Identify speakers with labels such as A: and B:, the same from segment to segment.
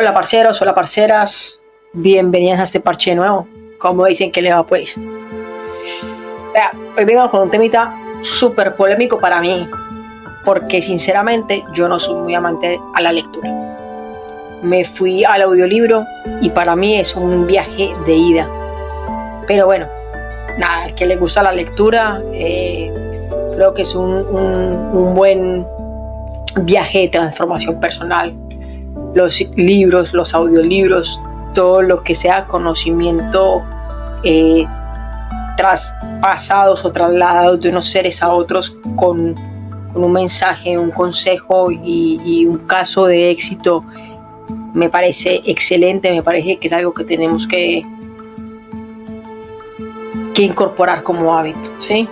A: Hola parceros, hola parceras, bienvenidas a este parche nuevo. Como dicen que le va pues. Vea, hoy vengo con un temita súper polémico para mí, porque sinceramente yo no soy muy amante a la lectura. Me fui al audiolibro y para mí es un viaje de ida. Pero bueno, nada, que le gusta la lectura, eh, creo que es un buen viaje de transformación personal. Los libros, los audiolibros, todo lo que sea conocimiento eh, traspasados o trasladados de unos seres a otros con, un mensaje, un consejo y, un caso de éxito, me parece excelente, me parece que es algo que tenemos que, que incorporar como hábito, ¿sí?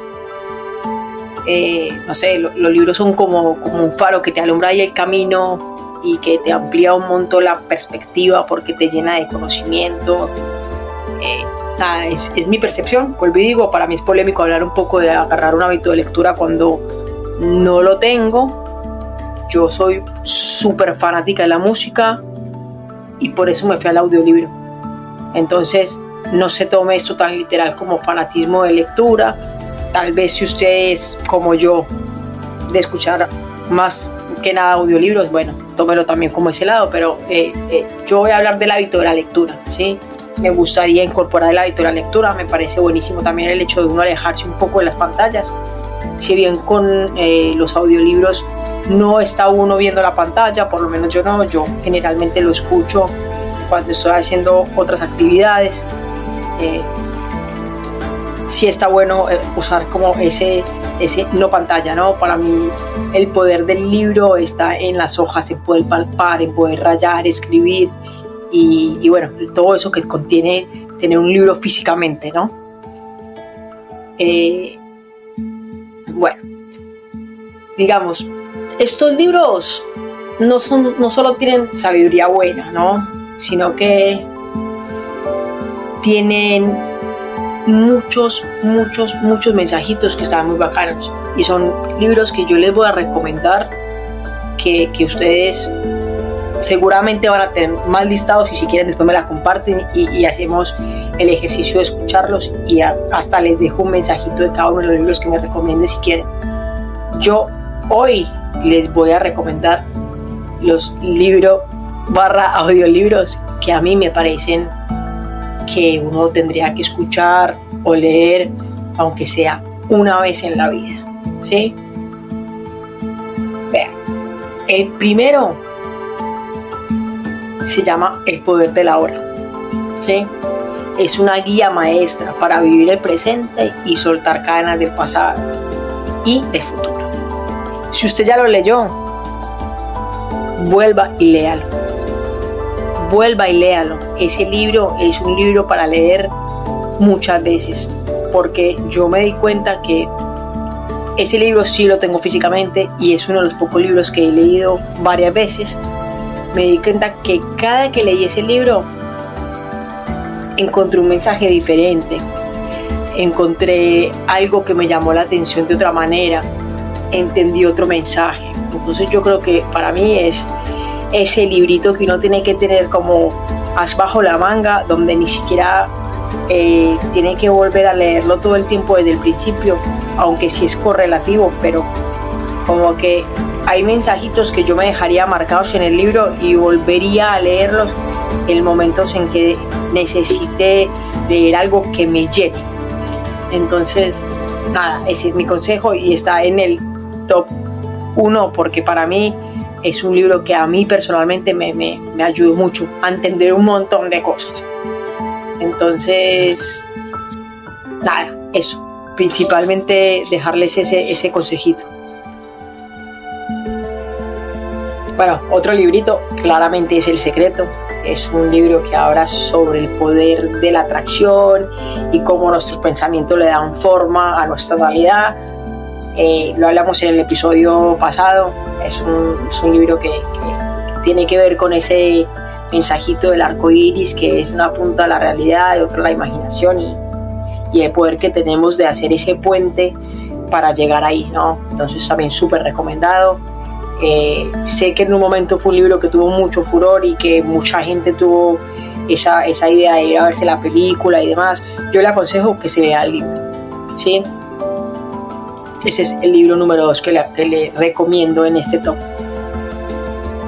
A: Eh, no sé, los libros son como, como un faro que te alumbra ahí el camino y que te amplía un montón la perspectiva porque te llena de conocimiento. Eh, es, es, mi percepción, vuelvo y digo, para mí es polémico hablar un poco de agarrar un hábito de lectura cuando no lo tengo. Yo soy súper fanática de la música y por eso me fui al audiolibro. Entonces, no se tome esto tan literal como fanatismo de lectura Tal vez si usted es como yo, de escuchar más que nada audiolibros, bueno, tómelo también como ese lado, pero eh, eh, yo voy a hablar del hábito de la lectura, ¿sí? Me gustaría incorporar el hábito de la lectura, me parece buenísimo también el hecho de uno alejarse un poco de las pantallas. Si bien con eh, los audiolibros no está uno viendo la pantalla, por lo menos yo no, yo generalmente lo escucho cuando estoy haciendo otras actividades sí está bueno eh, usar como ese, ese no pantalla, ¿no? Para mí el poder del libro está en las hojas, en poder palpar, en poder rayar, escribir y, bueno, todo eso que contiene tener un libro físicamente, ¿no? Eh, bueno, digamos, estos libros no, son, no solo tienen sabiduría buena, ¿no? Sino que tienen muchos, muchos, muchos mensajitos que están muy bacanos. Y son libros que yo les voy a recomendar que, que ustedes seguramente van a tener más listados y si quieren después me la comparten y, hacemos el ejercicio de escucharlos y hasta les dejo un mensajito de cada uno de los libros que me recomienden si quieren. Yo hoy les voy a recomendar los libros barra audiolibros que a mí me parecen que uno tendría que escuchar o leer, aunque sea una vez en la vida. ¿Sí? Vean, el primero se llama El poder de la hora. ¿Sí? Es una guía maestra para vivir el presente y soltar cadenas del pasado y del futuro. Si usted ya lo leyó, vuelva y léalo vuelva y léalo. Ese libro es un libro para leer muchas veces, porque yo me di cuenta que ese libro sí lo tengo físicamente y es uno de los pocos libros que he leído varias veces. Me di cuenta que cada que leí ese libro encontré un mensaje diferente, encontré algo que me llamó la atención de otra manera, entendí otro mensaje. Entonces yo creo que para mí es ese librito que uno tiene que tener como as bajo la manga, donde ni siquiera eh, tiene que volver a leerlo todo el tiempo desde el principio, aunque sí es correlativo, pero como que hay mensajitos que yo me dejaría marcados en el libro y volvería a leerlos en momentos en que necesite leer algo que me llene. Entonces, nada, ese es mi consejo y está en el top 1 porque para mí es un libro que a mí personalmente me, me, me ayudó mucho a entender un montón de cosas. Entonces, nada, eso. Principalmente dejarles ese, ese consejito. Bueno, otro librito claramente es El Secreto. Es un libro que habla sobre el poder de la atracción y cómo nuestros pensamientos le dan forma a nuestra realidad eh, lo hablamos en el episodio pasado, es un, libro que, tiene que ver con ese mensajito del arco iris, que es una punta a la realidad y otra a la imaginación y, y, el poder que tenemos de hacer ese puente para llegar ahí, ¿no? Entonces también súper recomendado. Eh, sé que en un momento fue un libro que tuvo mucho furor y que mucha gente tuvo esa, esa idea de ir a verse la película y demás. Yo le aconsejo que se vea el libro. ¿sí? Ese es el libro número dos que le, recomiendo en este top.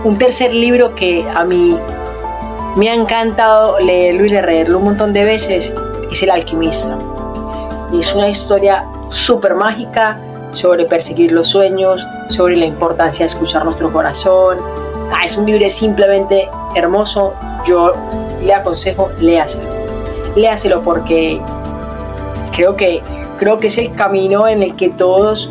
A: Un tercer libro que a mí me ha encantado leerlo y leerlo un montón de veces es El alquimista. Es una historia súper mágica sobre perseguir los sueños, sobre la importancia de escuchar nuestro corazón. Ah, es un libro simplemente hermoso. Yo le aconsejo, léaselo. Léaselo porque creo que, creo que es el camino en el que todos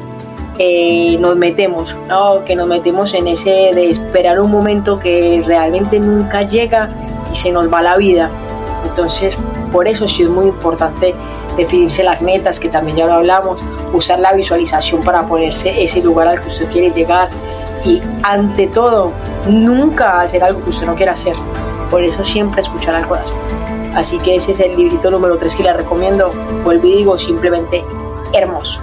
A: eh, nos metemos, ¿no? que nos metemos en ese de esperar un momento que realmente nunca llega y se nos va la vida. Entonces, por eso sí es muy importante definirse las metas, que también ya lo hablamos, usar la visualización para ponerse ese lugar al que usted quiere llegar y ante todo, nunca hacer algo que usted no quiera hacer. Por eso siempre escuchar al corazón. Así que ese es el librito número 3 que le recomiendo. Vuelvo y digo, simplemente hermoso.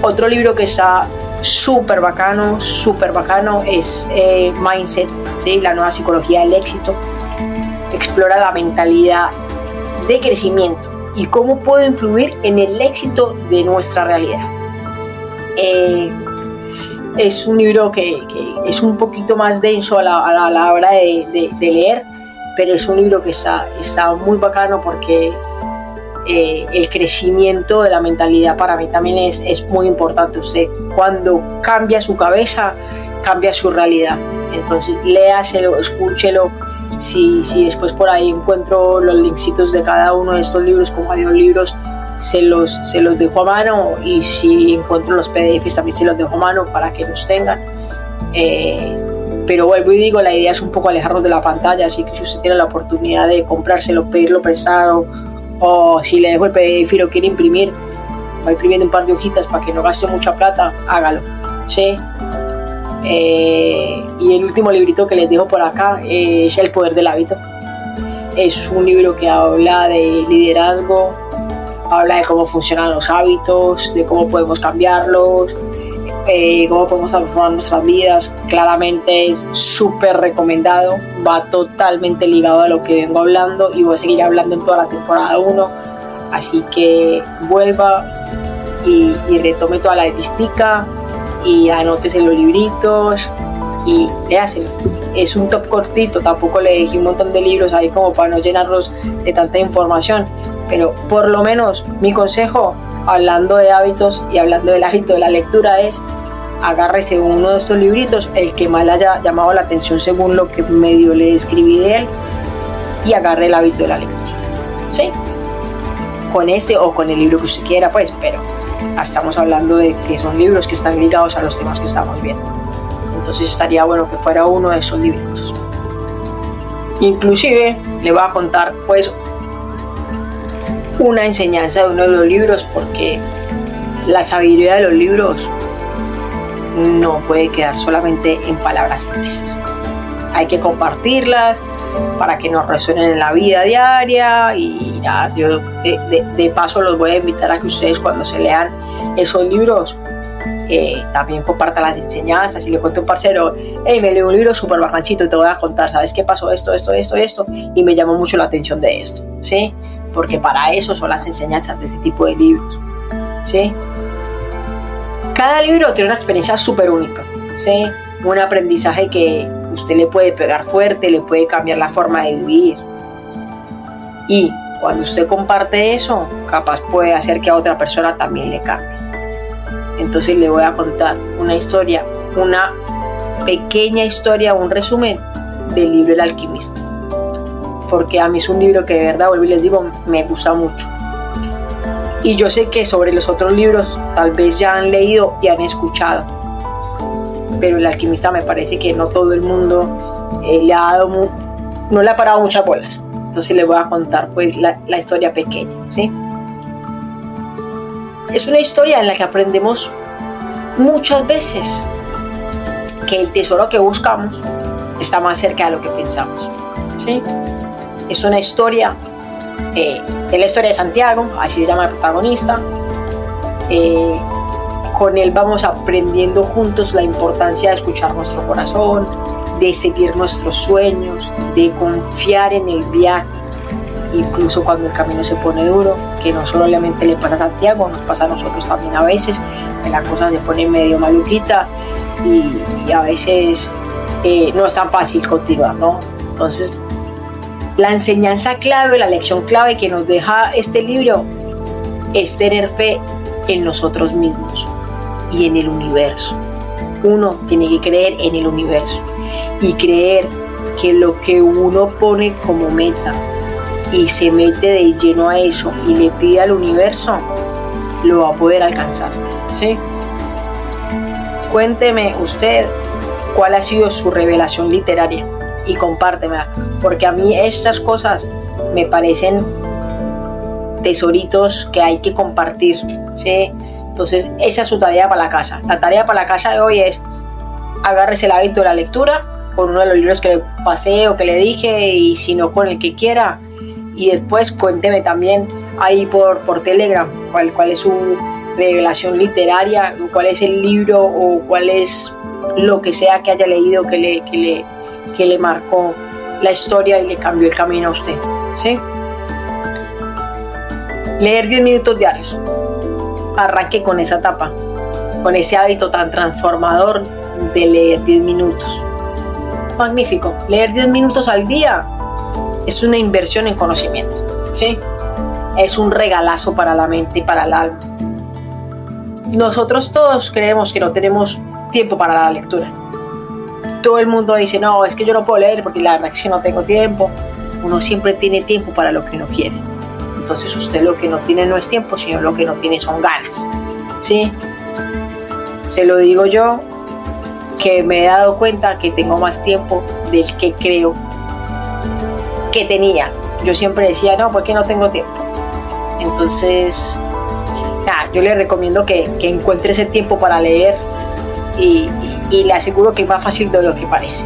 A: Otro libro que está súper bacano, súper bacano es eh, Mindset, ¿sí? la nueva psicología del éxito. Explora la mentalidad de crecimiento y cómo puede influir en el éxito de nuestra realidad. Eh, es un libro que, es un poquito más denso a la, hora de, leer, pero es un libro que está, está muy bacano porque eh, el crecimiento de la mentalidad para mí también es, es muy importante. Usted cuando cambia su cabeza, cambia su realidad. Entonces léaselo, escúchelo, si, si después por ahí encuentro los linksitos de cada uno de estos libros como libros se los, se los dejo a mano y si encuentro los PDFs también se los dejo a mano para que los tengan. Eh, pero vuelvo y digo, la idea es un poco alejarnos de la pantalla, así que si usted tiene la oportunidad de comprárselo, pedirlo prestado, o si le dejo el PDF y lo quiere imprimir, va imprimiendo un par de hojitas para que no gaste mucha plata, hágalo. ¿sí? Eh, y el último librito que les dejo por acá es El Poder del Hábito. Es un libro que habla de liderazgo, habla de cómo funcionan los hábitos, de cómo podemos cambiarlos, eh, cómo podemos transformar nuestras vidas. Claramente es súper recomendado, va totalmente ligado a lo que vengo hablando y voy a seguir hablando en toda la temporada 1. Así que vuelva y, y retome toda la listica y anótese los libritos y léaselo. Es un top cortito, tampoco le dejé un montón de libros ahí como para no llenarlos de tanta información, pero por lo menos mi consejo, hablando de hábitos y hablando del hábito de la lectura, es agárrese uno de estos libritos, el que más le haya llamado la atención según lo que medio le escribí de él, y agarre el hábito de la lectura. ¿Sí? Con este o con el libro que usted quiera, pues, pero estamos hablando de que son libros que están ligados a los temas que estamos viendo. Entonces estaría bueno que fuera uno de esos libritos. Inclusive le voy a contar pues una enseñanza de uno de los libros porque la sabiduría de los libros no puede quedar solamente en palabras impresas. Hay que compartirlas para que nos resuenen en la vida diaria y ya, yo de, paso los voy a invitar a que ustedes cuando se lean esos libros eh, también compartan las enseñanzas y le cuento a un parcero, hey, me leo un libro súper bajancito y te voy a contar, ¿sabes qué pasó? Esto, esto, esto, esto, y me llamó mucho la atención de esto, ¿sí? Porque para eso son las enseñanzas de este tipo de libros, ¿sí? Cada libro tiene una experiencia súper única, ¿sí? Un aprendizaje que usted le puede pegar fuerte, le puede cambiar la forma de vivir. Y cuando usted comparte eso, capaz puede hacer que a otra persona también le cambie. Entonces le voy a contar una historia, una pequeña historia, un resumen del libro El alquimista. Porque a mí es un libro que de verdad, vuelvo y les digo, me gusta mucho. Y yo sé que sobre los otros libros tal vez ya han leído y han escuchado. Pero el alquimista me parece que no todo el mundo eh, le ha dado, no le ha parado muchas bolas. Entonces les voy a contar pues la, la historia pequeña, ¿sí? Es una historia en la que aprendemos muchas veces que el tesoro que buscamos está más cerca de lo que pensamos. ¿sí? Es una historia, eh, es la historia de Santiago, así se llama el protagonista, eh, con él vamos aprendiendo juntos la importancia de escuchar nuestro corazón, de seguir nuestros sueños, de confiar en el viaje, incluso cuando el camino se pone duro, que no solamente le pasa a Santiago, nos pasa a nosotros también a veces, que la cosa se pone medio maluquita y, a veces eh, no es tan fácil continuar, ¿no? Entonces, la enseñanza clave, la lección clave que nos deja este libro es tener fe en nosotros mismos y en el universo. Uno tiene que creer en el universo y creer que lo que uno pone como meta y se mete de lleno a eso y le pide al universo, lo va a poder alcanzar. ¿sí? Cuénteme usted cuál ha sido su revelación literaria y compártemela, porque a mí estas cosas me parecen tesoritos que hay que compartir. ¿sí? Entonces, esa es su tarea para la casa. La tarea para la casa de hoy es agárrese el hábito de la lectura con uno de los libros que le pasé o que le dije y si no con el que quiera. Y después cuénteme también ahí por, por Telegram cuál, cuál es su revelación literaria, cuál es el libro o cuál es lo que sea que haya leído que le, que le, que le marcó la historia y le cambió el camino a usted. ¿sí? Leer 10 minutos diarios. Arranque con esa etapa, con ese hábito tan transformador de leer 10 minutos. Magnífico. Leer 10 minutos al día es una inversión en conocimiento. ¿sí? Es un regalazo para la mente y para el alma. Nosotros todos creemos que no tenemos tiempo para la lectura. Todo el mundo dice, no, es que yo no puedo leer porque la verdad es que no tengo tiempo. Uno siempre tiene tiempo para lo que no quiere. Entonces usted lo que no tiene no es tiempo, sino lo que no tiene son ganas. ¿Sí? Se lo digo yo, que me he dado cuenta que tengo más tiempo del que creo que tenía. Yo siempre decía, no, porque no tengo tiempo. Entonces, yo le recomiendo que, que encuentre ese tiempo para leer y, le aseguro que es más fácil de lo que parece.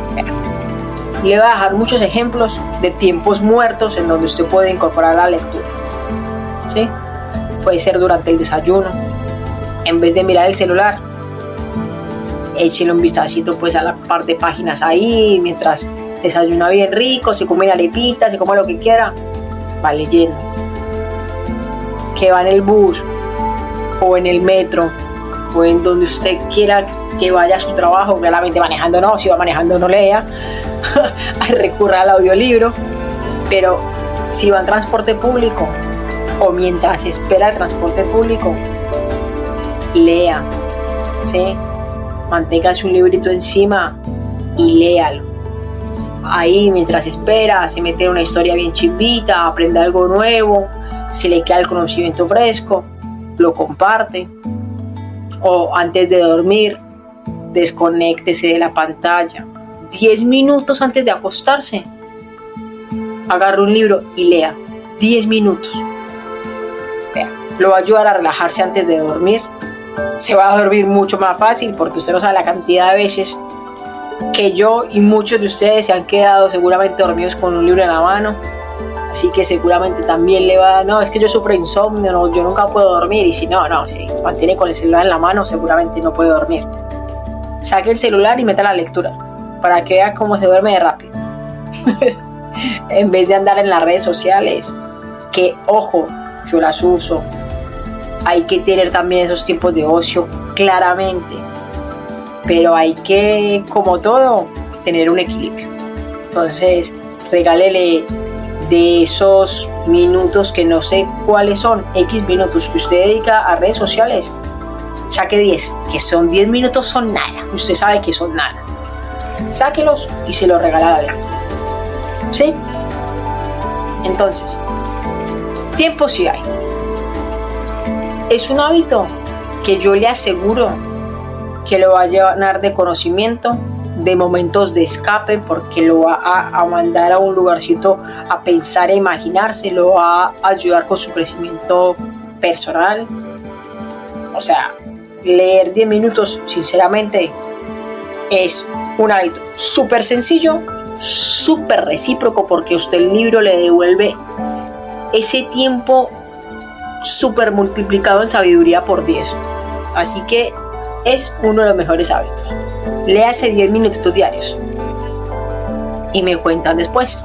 A: Le voy a dejar muchos ejemplos de tiempos muertos en donde usted puede incorporar la lectura. ¿Sí? Puede ser durante el desayuno, en vez de mirar el celular, échele un vistacito pues a la par de páginas ahí, mientras desayuna bien rico, se come arepitas, se come lo que quiera, va leyendo. Que va en el bus o en el metro en donde usted quiera que vaya a su trabajo, claramente manejando no, si va manejando no lea, recurra al audiolibro, pero si va en transporte público o mientras espera el transporte público, lea, ¿sí? mantenga su librito encima y léalo. Ahí mientras espera, se mete una historia bien chimbita, aprende algo nuevo, se le queda el conocimiento fresco, lo comparte. O antes de dormir, desconéctese de la pantalla. 10 minutos antes de acostarse, agarre un libro y lea. 10 minutos. lo va a ayudar a relajarse antes de dormir se va a dormir mucho más fácil porque usted no sabe la cantidad de veces que yo y muchos de ustedes se han quedado seguramente dormidos con un libro en la mano. Así que seguramente también le va, no, es que yo sufro insomnio, no, yo nunca puedo dormir. Y si no, no, si mantiene con el celular en la mano, seguramente no puede dormir. Saque el celular y meta la lectura para que vea cómo se duerme de rápido. en vez de andar en las redes sociales, que ojo, yo las uso, hay que tener también esos tiempos de ocio, claramente. Pero hay que, como todo, tener un equilibrio. Entonces, regálele de esos minutos que no sé cuáles son, X minutos que usted dedica a redes sociales, saque 10, que son 10 minutos, son nada. Usted sabe que son nada. Sáquelos y se los regala a ¿Sí? Entonces, tiempo sí hay es un hábito que yo le aseguro que lo va a llenar de conocimiento, de momentos de escape, porque lo va a, mandar a un lugarcito a pensar e imaginarse, lo va a ayudar con su crecimiento personal. O sea, leer 10 minutos, sinceramente, es un hábito súper sencillo, súper recíproco, porque usted el libro le devuelve ese tiempo super multiplicado en sabiduría por 10. Así que es uno de los mejores hábitos. Léase 10 minutos diarios y me cuentan después.